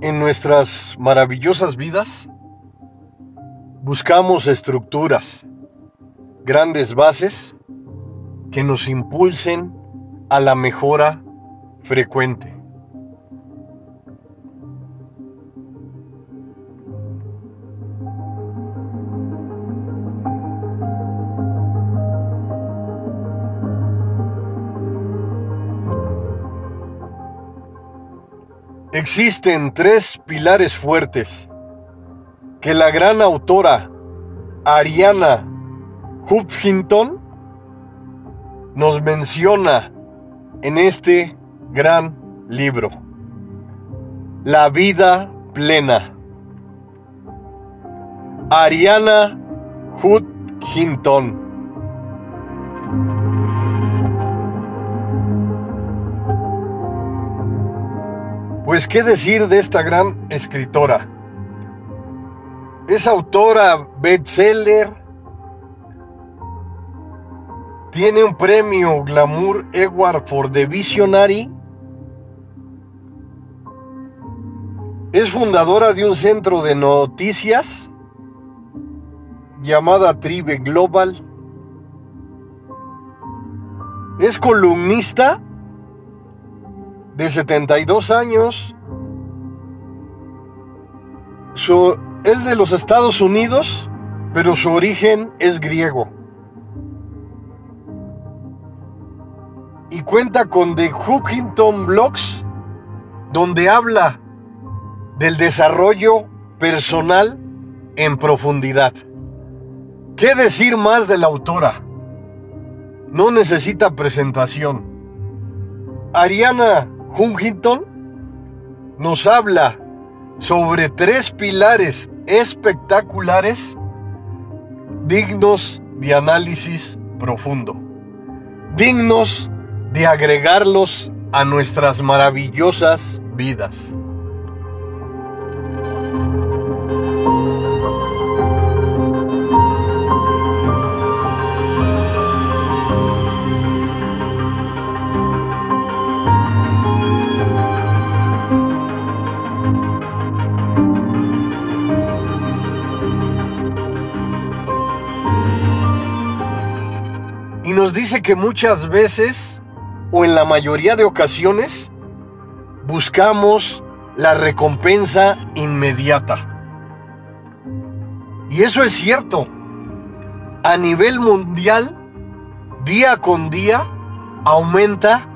En nuestras maravillosas vidas buscamos estructuras, grandes bases que nos impulsen a la mejora frecuente. Existen tres pilares fuertes que la gran autora Ariana Huffington nos menciona en este gran libro. La vida plena. Ariana Huffington. Pues qué decir de esta gran escritora. Es autora bestseller. Tiene un premio Glamour Award for the Visionary. Es fundadora de un centro de noticias llamada Tribe Global. Es columnista de 72 años. Es de los Estados Unidos, pero su origen es griego. Y cuenta con The Huffington Blogs, donde habla del desarrollo personal en profundidad. ¿Qué decir más de la autora? No necesita presentación. Ariana Huntington nos habla sobre tres pilares espectaculares dignos de análisis profundo, dignos de agregarlos a nuestras maravillosas vidas. Y nos dice que muchas veces, o en la mayoría de ocasiones, buscamos la recompensa inmediata. Y eso es cierto. A nivel mundial, día con día, aumenta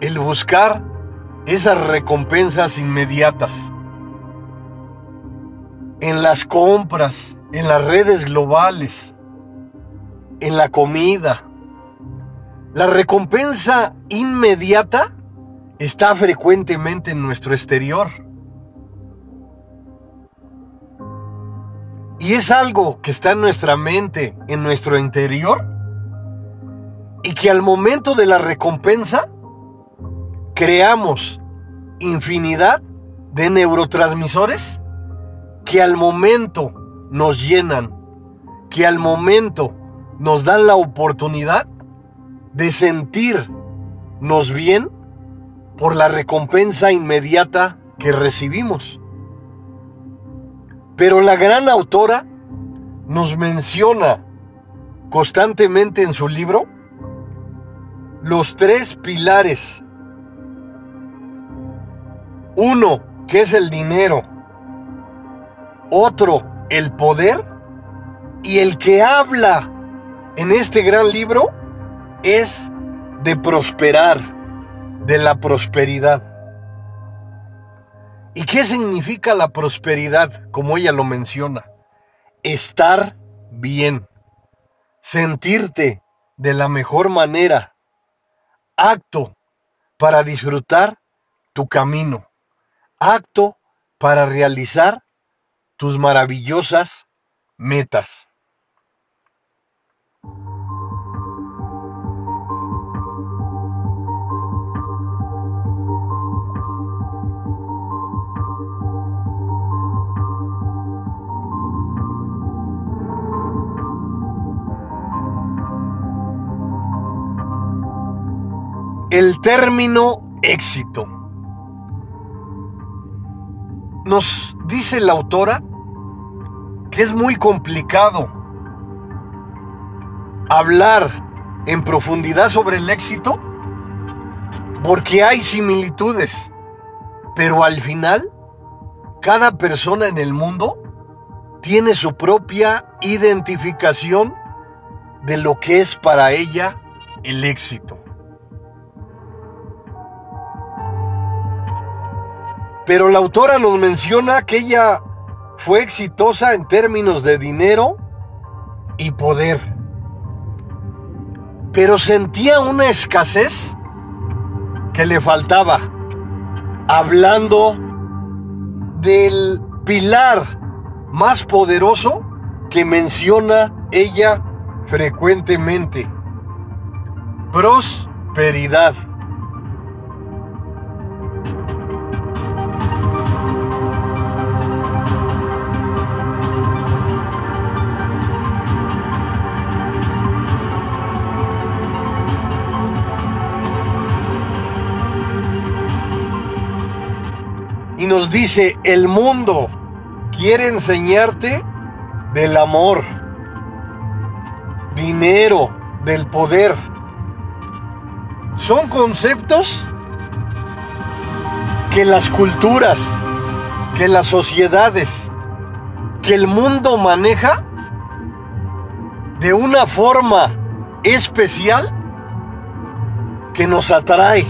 el buscar esas recompensas inmediatas. En las compras, en las redes globales, en la comida, la recompensa inmediata está frecuentemente en nuestro exterior. Y es algo que está en nuestra mente, en nuestro interior, y que al momento de la recompensa creamos infinidad de neurotransmisores que al momento nos llenan, que al momento nos dan la oportunidad de sentirnos bien por la recompensa inmediata que recibimos. Pero la gran autora nos menciona constantemente en su libro los tres pilares. Uno, que es el dinero. Otro, el poder. Y el que habla en este gran libro es de prosperar, de la prosperidad. ¿Y qué significa la prosperidad, como ella lo menciona? Estar bien, sentirte de la mejor manera, acto para disfrutar tu camino, acto para realizar tus maravillosas metas. El término éxito. Nos dice la autora que es muy complicado hablar en profundidad sobre el éxito porque hay similitudes, pero al final cada persona en el mundo tiene su propia identificación de lo que es para ella el éxito. Pero la autora nos menciona que ella fue exitosa en términos de dinero y poder. Pero sentía una escasez que le faltaba, hablando del pilar más poderoso que menciona ella frecuentemente. Prosperidad. Nos dice, el mundo quiere enseñarte del amor, dinero, del poder. Son conceptos que las culturas, que las sociedades, que el mundo maneja de una forma especial que nos atrae,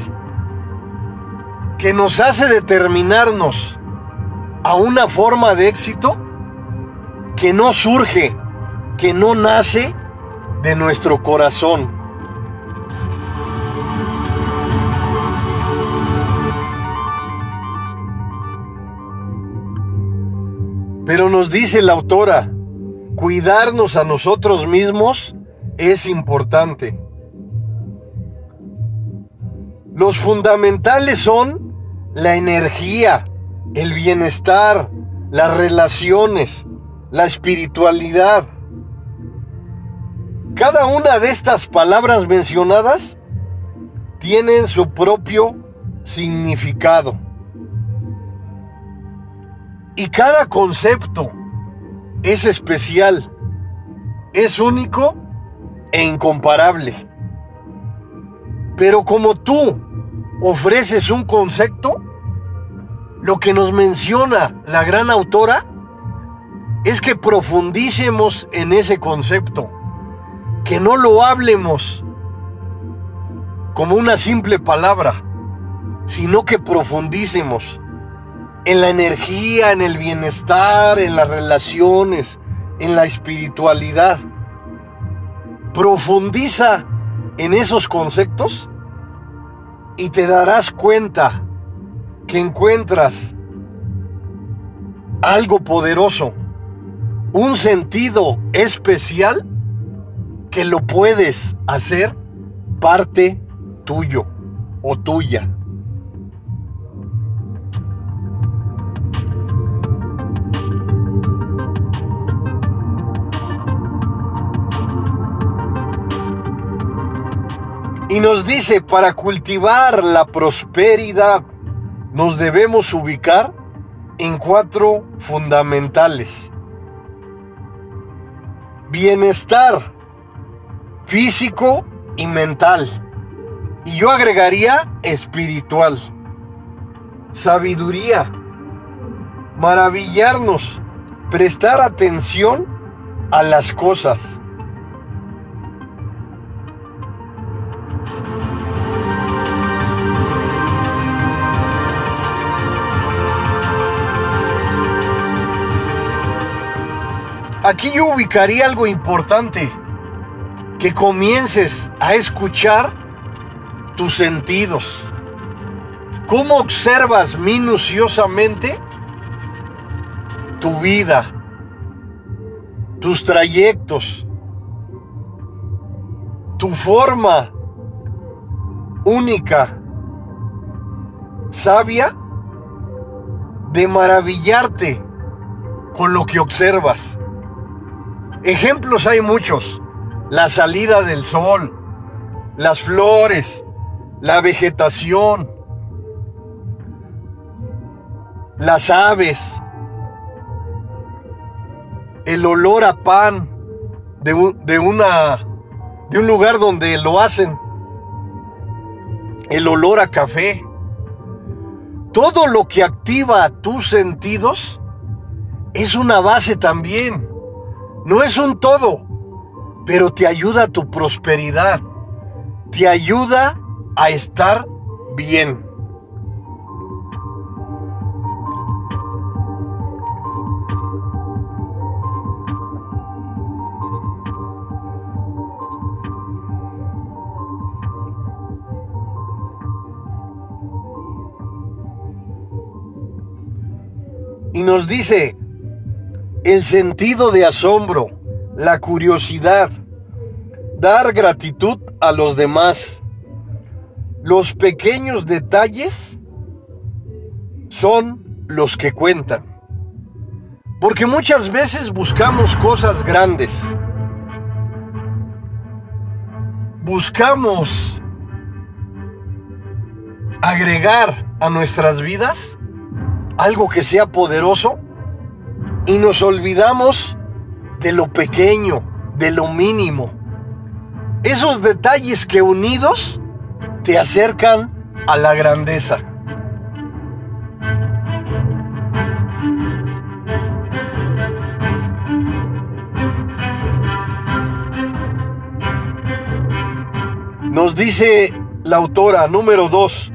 que nos hace determinarnos a una forma de éxito que no surge, que no nace de nuestro corazón. Pero nos dice la autora, cuidarnos a nosotros mismos es importante. Los fundamentales son la energía, el bienestar, las relaciones, la espiritualidad. Cada una de estas palabras mencionadas tienen su propio significado. Y cada concepto es especial, es único e incomparable. Pero como tú ofreces un concepto, lo que nos menciona la gran autora es que profundicemos en ese concepto, que no lo hablemos como una simple palabra, sino que profundicemos en la energía, en el bienestar, en las relaciones, en la espiritualidad. Profundiza en esos conceptos y te darás cuenta que encuentras algo poderoso, un sentido especial que lo puedes hacer parte tuyo o tuya. Y nos dice, para cultivar la prosperidad nos debemos ubicar en cuatro fundamentales. Bienestar físico y mental. Y yo agregaría espiritual. Sabiduría. Maravillarnos. Prestar atención a las cosas. Aquí yo ubicaría algo importante, que comiences a escuchar tus sentidos. ¿Cómo observas minuciosamente tu vida, tus trayectos, tu forma única, sabia de maravillarte con lo que observas? Ejemplos hay muchos. La salida del sol, las flores, la vegetación, las aves, el olor a pan de, una, de un lugar donde lo hacen, el olor a café, todo lo que activa tus sentidos es una base también. No es un todo, pero te ayuda a tu prosperidad. Te ayuda a estar bien. Y nos dice, el sentido de asombro, la curiosidad, dar gratitud a los demás. Los pequeños detalles son los que cuentan. Porque muchas veces buscamos cosas grandes. Buscamos agregar a nuestras vidas algo que sea poderoso y nos olvidamos de lo pequeño, de lo mínimo. Esos detalles que unidos te acercan a la grandeza. Nos dice la autora número dos,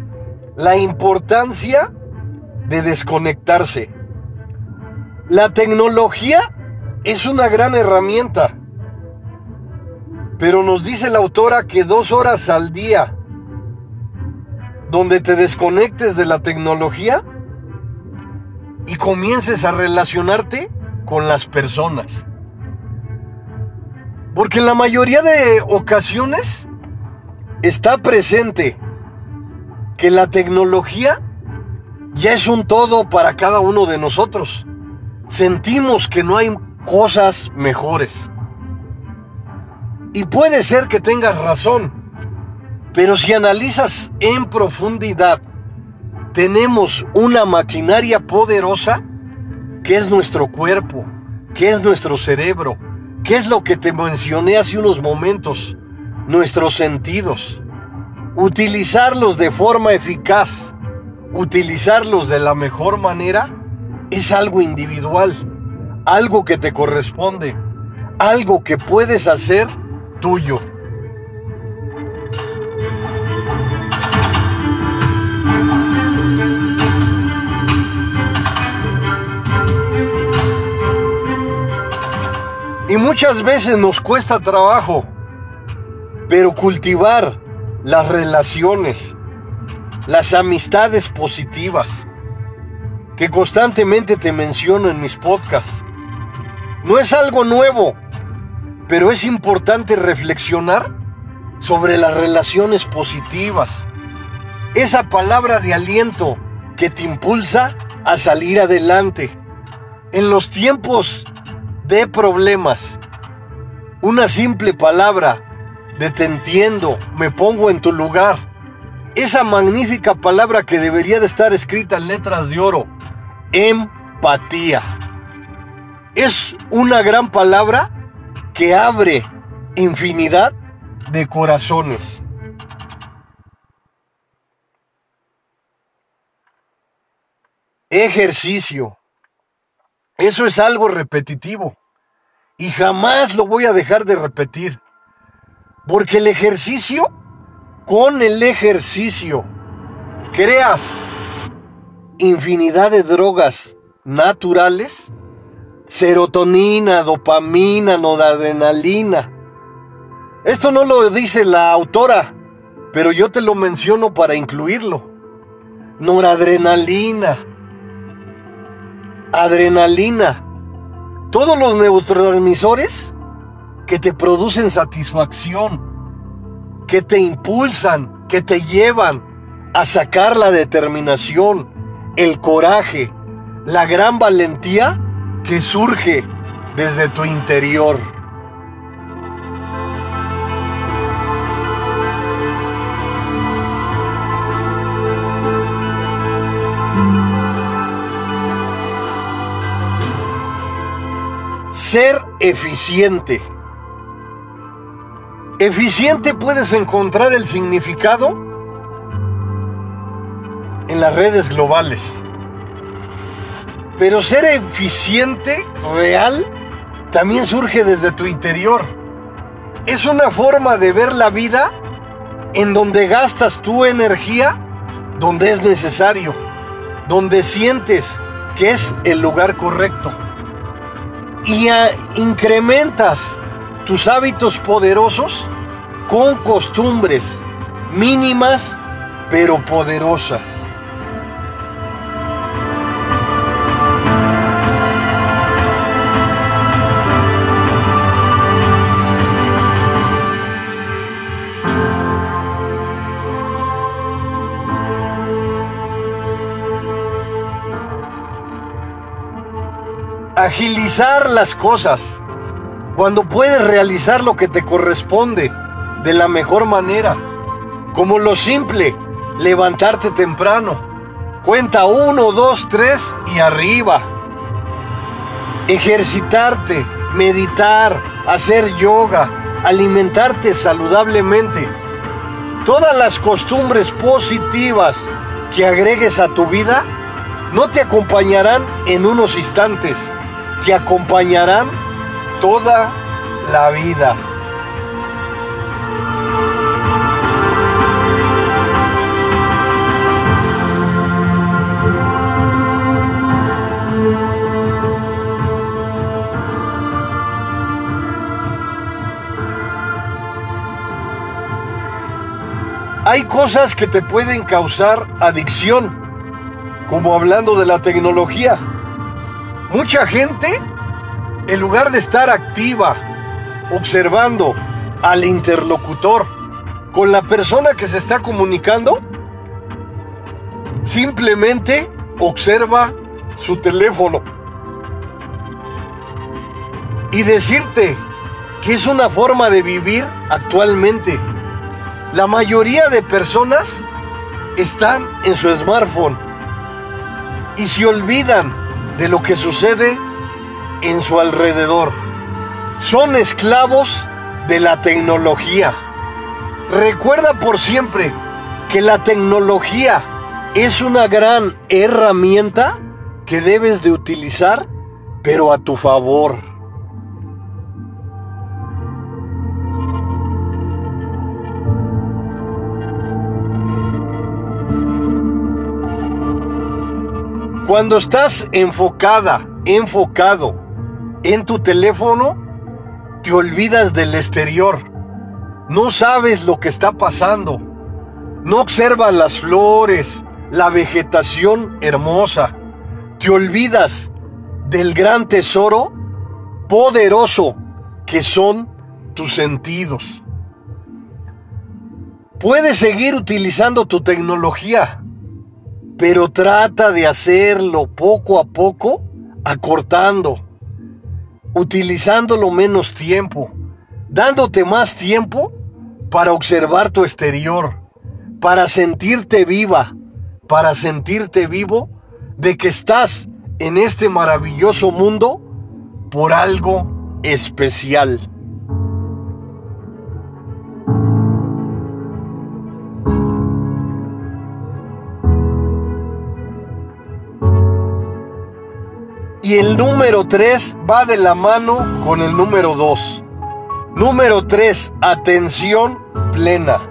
la importancia de desconectarse. La tecnología es una gran herramienta, pero nos dice la autora que dos horas al día donde te desconectes de la tecnología y comiences a relacionarte con las personas. Porque en la mayoría de ocasiones está presente que la tecnología ya es un todo para cada uno de nosotros. Sentimos que no hay cosas mejores. Y puede ser que tengas razón, pero si analizas en profundidad, tenemos una maquinaria poderosa que es nuestro cuerpo, que es nuestro cerebro, que es lo que te mencioné hace unos momentos, nuestros sentidos. Utilizarlos de forma eficaz utilizarlos de la mejor manera es algo individual, algo que te corresponde, algo que puedes hacer tuyo. Y muchas veces nos cuesta trabajo, pero cultivar las relaciones, las amistades positivas que constantemente te menciono en mis podcasts. No es algo nuevo, pero es importante reflexionar sobre las relaciones positivas. Esa palabra de aliento que te impulsa a salir adelante. En los tiempos de problemas, una simple palabra de te entiendo, me pongo en tu lugar, esa magnífica palabra que debería de estar escrita en letras de oro, empatía. Es una gran palabra que abre infinidad de corazones. Ejercicio. Eso es algo repetitivo. Y jamás lo voy a dejar de repetir. Porque el ejercicio con el ejercicio creas infinidad de drogas naturales, serotonina, dopamina, noradrenalina. Esto no lo dice la autora, pero yo te lo menciono para incluirlo. Noradrenalina, adrenalina, todos los neurotransmisores que te producen satisfacción, que te impulsan, que te llevan a sacar la determinación, el coraje, la gran valentía que surge desde tu interior. Ser eficiente. Eficiente puedes encontrar el significado en las redes globales. Pero ser eficiente, real, también surge desde tu interior. Es una forma de ver la vida en donde gastas tu energía donde es necesario, donde sientes que es el lugar correcto. Y incrementas tus hábitos poderosos con costumbres mínimas pero poderosas. Agilizar las cosas, cuando puedes realizar lo que te corresponde de la mejor manera, como lo simple, levantarte temprano. Cuenta uno, dos, tres y arriba. Ejercitarte, meditar, hacer yoga, alimentarte saludablemente. Todas las costumbres positivas que agregues a tu vida no te acompañarán en unos instantes te acompañarán toda la vida. Hay cosas que te pueden causar adicción, como hablando de la tecnología. Mucha gente, en lugar de estar activa, observando al interlocutor con la persona que se está comunicando, simplemente observa su teléfono. Y decirte que es una forma de vivir actualmente. La mayoría de personas están en su smartphone y se olvidan de lo que sucede en su alrededor. Son esclavos de la tecnología. Recuerda por siempre que la tecnología es una gran herramienta que debes de utilizar, pero a tu favor. Cuando estás enfocada, enfocado en tu teléfono, te olvidas del exterior. No sabes lo que está pasando. No observas las flores, la vegetación hermosa. Te olvidas del gran tesoro poderoso que son tus sentidos. Puedes seguir utilizando tu tecnología, pero trata de hacerlo poco a poco, acortando, utilizándolo menos tiempo, dándote más tiempo para observar tu exterior, para sentirte viva, para sentirte vivo de que estás en este maravilloso mundo por algo especial. Y el número 3 va de la mano con el número 2. Número 3, atención plena.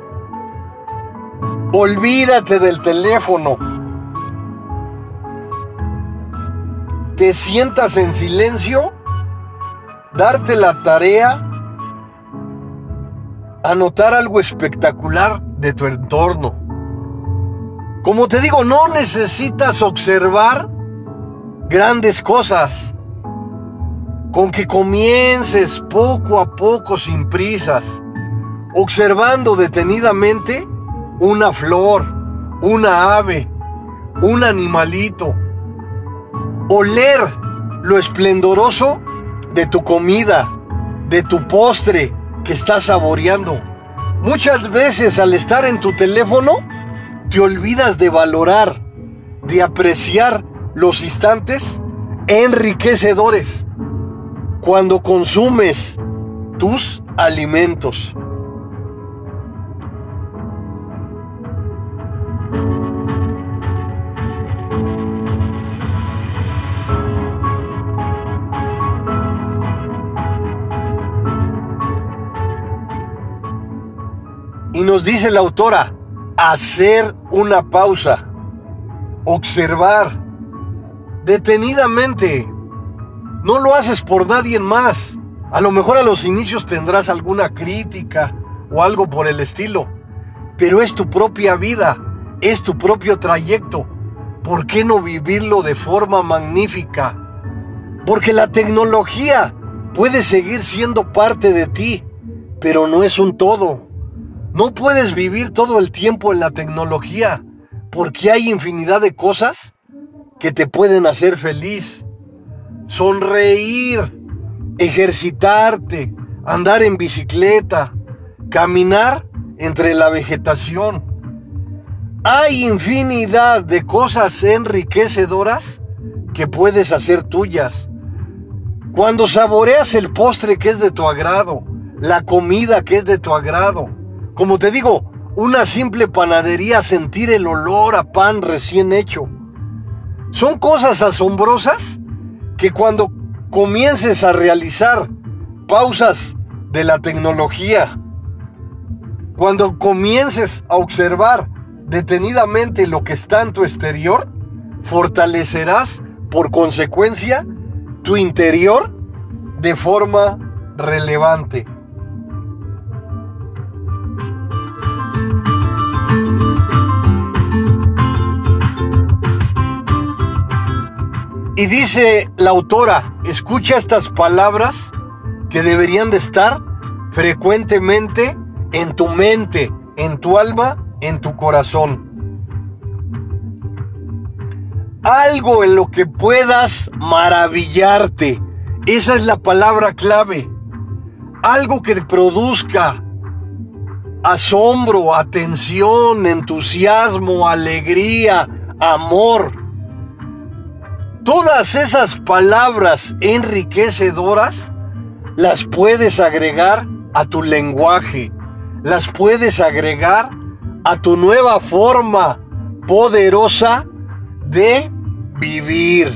Olvídate del teléfono. Te sientas en silencio, darte la tarea, anotar algo espectacular de tu entorno. Como te digo, no necesitas observar grandes cosas, con que comiences poco a poco sin prisas, observando detenidamente una flor, una ave, un animalito, oler lo esplendoroso de tu comida, de tu postre que estás saboreando. Muchas veces al estar en tu teléfono, te olvidas de valorar, de apreciar los instantes enriquecedores. cuando consumes tus alimentos. Y nos dice la autora, hacer una pausa, observar detenidamente. No lo haces por nadie más. A lo mejor a los inicios tendrás alguna crítica o algo por el estilo, pero es tu propia vida, es tu propio trayecto. ¿Por qué no vivirlo de forma magnífica? Porque la tecnología puede seguir siendo parte de ti, pero no es un todo. No puedes vivir todo el tiempo en la tecnología porque hay infinidad de cosas que te pueden hacer feliz. Sonreír, ejercitarte, andar en bicicleta, caminar entre la vegetación. Hay infinidad de cosas enriquecedoras que puedes hacer tuyas. Cuando saboreas el postre que es de tu agrado, la comida que es de tu agrado, como te digo, una simple panadería, sentir el olor a pan recién hecho. Son cosas asombrosas que cuando comiences a realizar pausas de la tecnología, cuando comiences a observar detenidamente lo que está en tu exterior, fortalecerás por consecuencia tu interior de forma relevante. Y dice la autora, escucha estas palabras que deberían de estar frecuentemente en tu mente, en tu alma, en tu corazón. Algo en lo que puedas maravillarte. Esa es la palabra clave. Algo que produzca asombro, atención, entusiasmo, alegría, amor Todas esas palabras enriquecedoras las puedes agregar a tu lenguaje, las puedes agregar a tu nueva forma poderosa de vivir.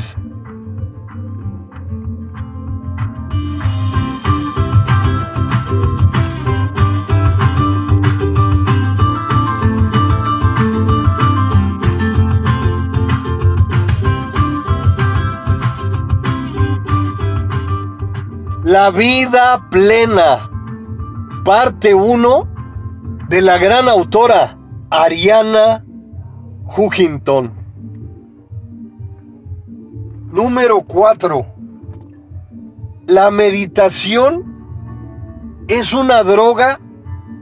La vida plena, parte 1 de la gran autora Ariana Huggington. Número 4. La meditación es una droga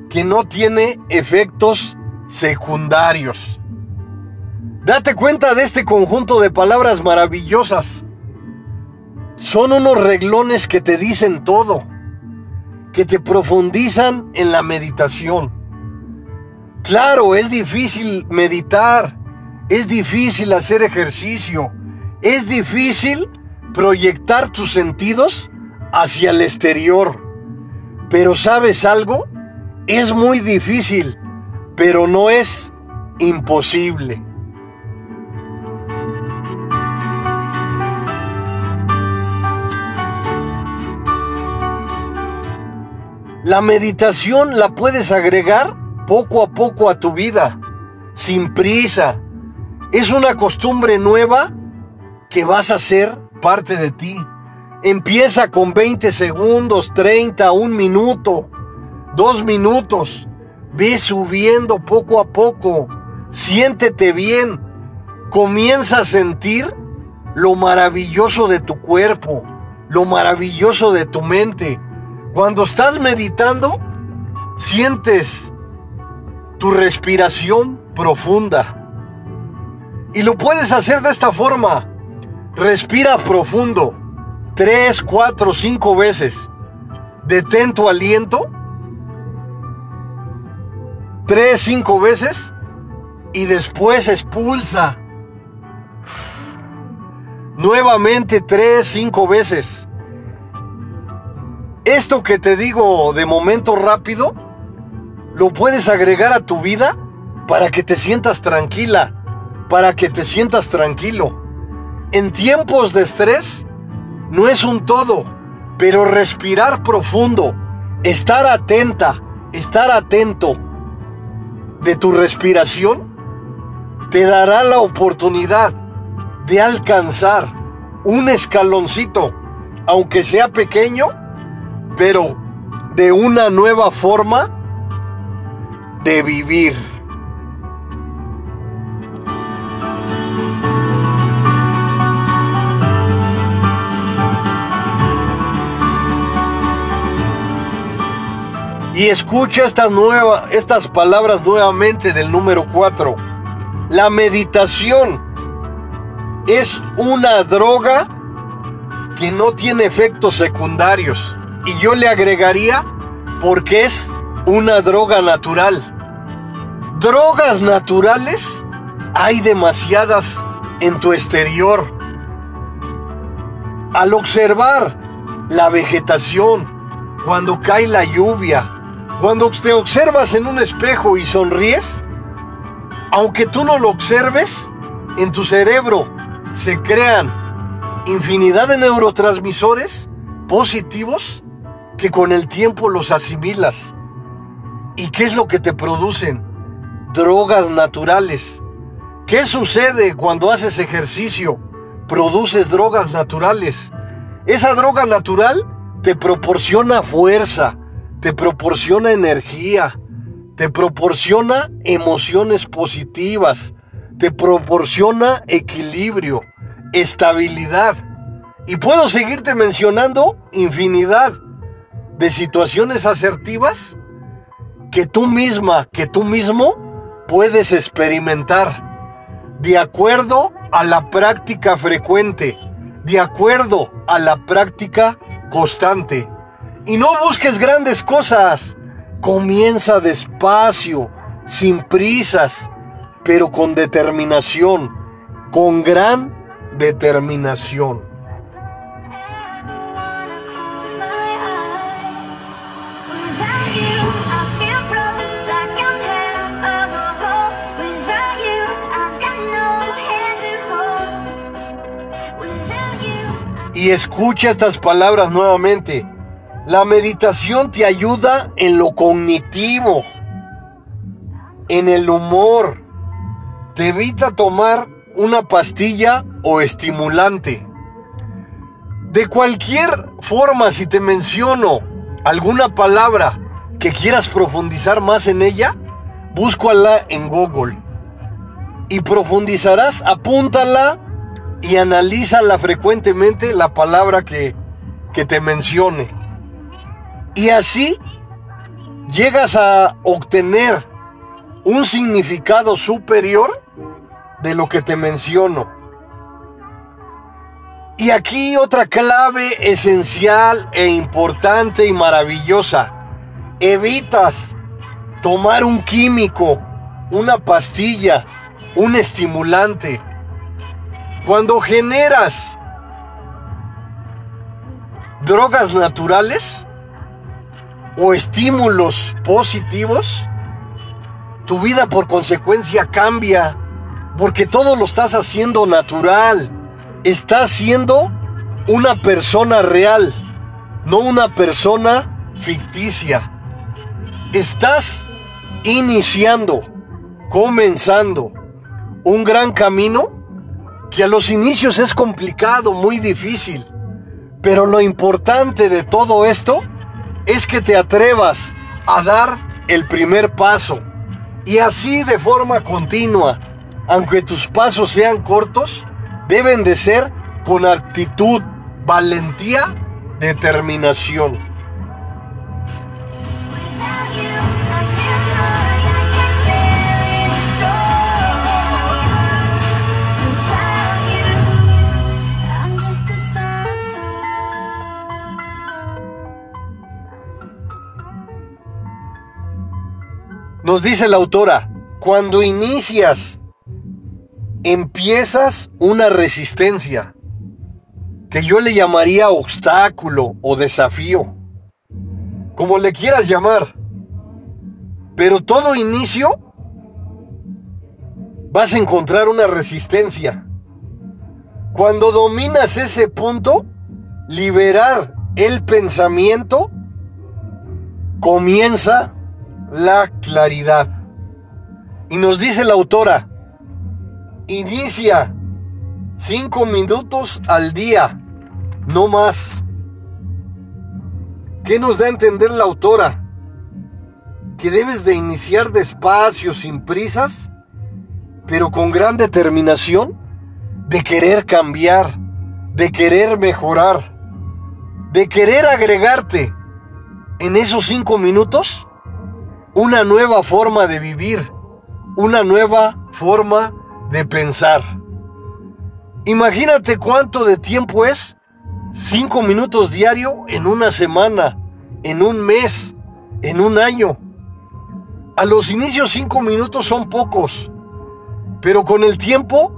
que no tiene efectos secundarios. Date cuenta de este conjunto de palabras maravillosas son unos reglones que te dicen todo, que te profundizan en la meditación. Claro, es difícil meditar, es difícil hacer ejercicio, es difícil proyectar tus sentidos hacia el exterior. Pero ¿sabes algo? Es muy difícil, pero no es imposible. La meditación la puedes agregar poco a poco a tu vida, sin prisa. Es una costumbre nueva que vas a ser parte de ti. Empieza con 20 segundos, 30, un minuto, dos minutos. Ve subiendo poco a poco. Siéntete bien. Comienza a sentir lo maravilloso de tu cuerpo, lo maravilloso de tu mente cuando estás meditando, sientes tu respiración profunda. Y lo puedes hacer de esta forma. Respira profundo. Tres, cuatro, cinco veces. Detén tu aliento. Tres, cinco veces. Y después expulsa. Nuevamente tres, cinco veces. Esto que te digo de momento rápido, lo puedes agregar a tu vida para que te sientas tranquila, para que te sientas tranquilo. En tiempos de estrés, no es un todo, pero respirar profundo, estar atenta, estar atento de tu respiración, te dará la oportunidad de alcanzar un escaloncito, aunque sea pequeño, pero de una nueva forma de vivir. Y escucha estas, nueva, estas palabras nuevamente del número 4. La meditación es una droga que no tiene efectos secundarios. Y yo le agregaría porque es una droga natural. Drogas naturales hay demasiadas en tu exterior. Al observar la vegetación, cuando cae la lluvia, cuando te observas en un espejo y sonríes, aunque tú no lo observes, en tu cerebro se crean infinidad de neurotransmisores positivos que con el tiempo los asimilas. ¿Y qué es lo que te producen? Drogas naturales. ¿Qué sucede cuando haces ejercicio? Produces drogas naturales. Esa droga natural te proporciona fuerza, te proporciona energía, te proporciona emociones positivas, te proporciona equilibrio, estabilidad. Y puedo seguirte mencionando infinidad de situaciones asertivas que tú misma, que tú mismo puedes experimentar de acuerdo a la práctica frecuente, de acuerdo a la práctica constante. Y no busques grandes cosas. Comienza despacio, sin prisas, pero con determinación, con gran determinación. Y escucha estas palabras nuevamente. La meditación te ayuda en lo cognitivo, en el humor. Te evita tomar una pastilla o estimulante. De cualquier forma, si te menciono alguna palabra que quieras profundizar más en ella, búscala en Google. Y profundizarás, apúntala y analízala frecuentemente la palabra que, que te mencione. Y así llegas a obtener un significado superior de lo que te menciono. Y aquí otra clave esencial e importante y maravillosa. Evitas tomar un químico, una pastilla, un estimulante. Cuando generas drogas naturales, o estímulos positivos, tu vida por consecuencia cambia, porque todo lo estás haciendo natural. Estás siendo una persona real, no una persona ficticia. Estás iniciando, comenzando un gran camino que a los inicios es complicado, muy difícil. Pero lo importante de todo esto es que te atrevas a dar el primer paso. Y así de forma continua, aunque tus pasos sean cortos, deben de ser con actitud, valentía, determinación. Nos dice la autora, cuando inicias, empiezas una resistencia, que yo le llamaría obstáculo o desafío. como le quieras llamar. Pero todo inicio vas a encontrar una resistencia. Cuando dominas ese punto, liberar el pensamiento, comienza la claridad. Y nos dice la autora, inicia cinco minutos al día, no más. ¿Qué nos da a entender la autora? Que debes de iniciar despacio, sin prisas, pero con gran determinación de querer cambiar, de querer mejorar, de querer agregarte en esos cinco minutos una nueva forma de vivir, una nueva forma de pensar. Imagínate cuánto de tiempo es cinco minutos diario en una semana, en un mes, en un año. A los inicios cinco minutos son pocos, pero con el tiempo,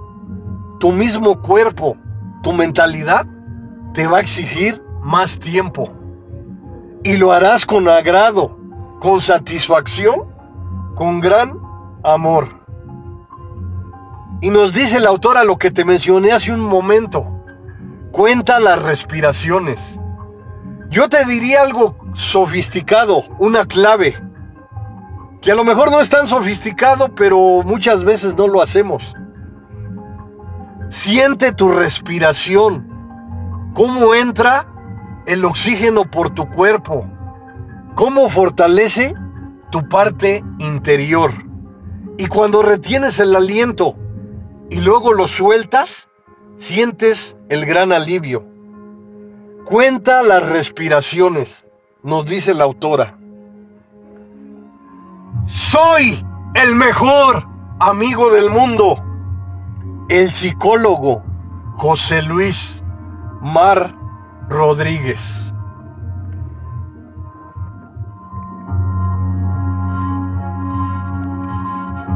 tu mismo cuerpo, tu mentalidad, te va a exigir más tiempo. Y lo harás con agrado, con satisfacción, con gran amor. Y nos dice la autora lo que te mencioné hace un momento. Cuenta las respiraciones. Yo te diría algo sofisticado, una clave, que a lo mejor no es tan sofisticado, pero muchas veces no lo hacemos. Siente tu respiración, cómo entra el oxígeno por tu cuerpo, cómo fortalece tu parte interior. Y cuando retienes el aliento y luego lo sueltas, sientes el gran alivio. Cuenta las respiraciones, nos dice la autora. Soy el mejor amigo del mundo. El psicólogo José Luis Mar Rodríguez.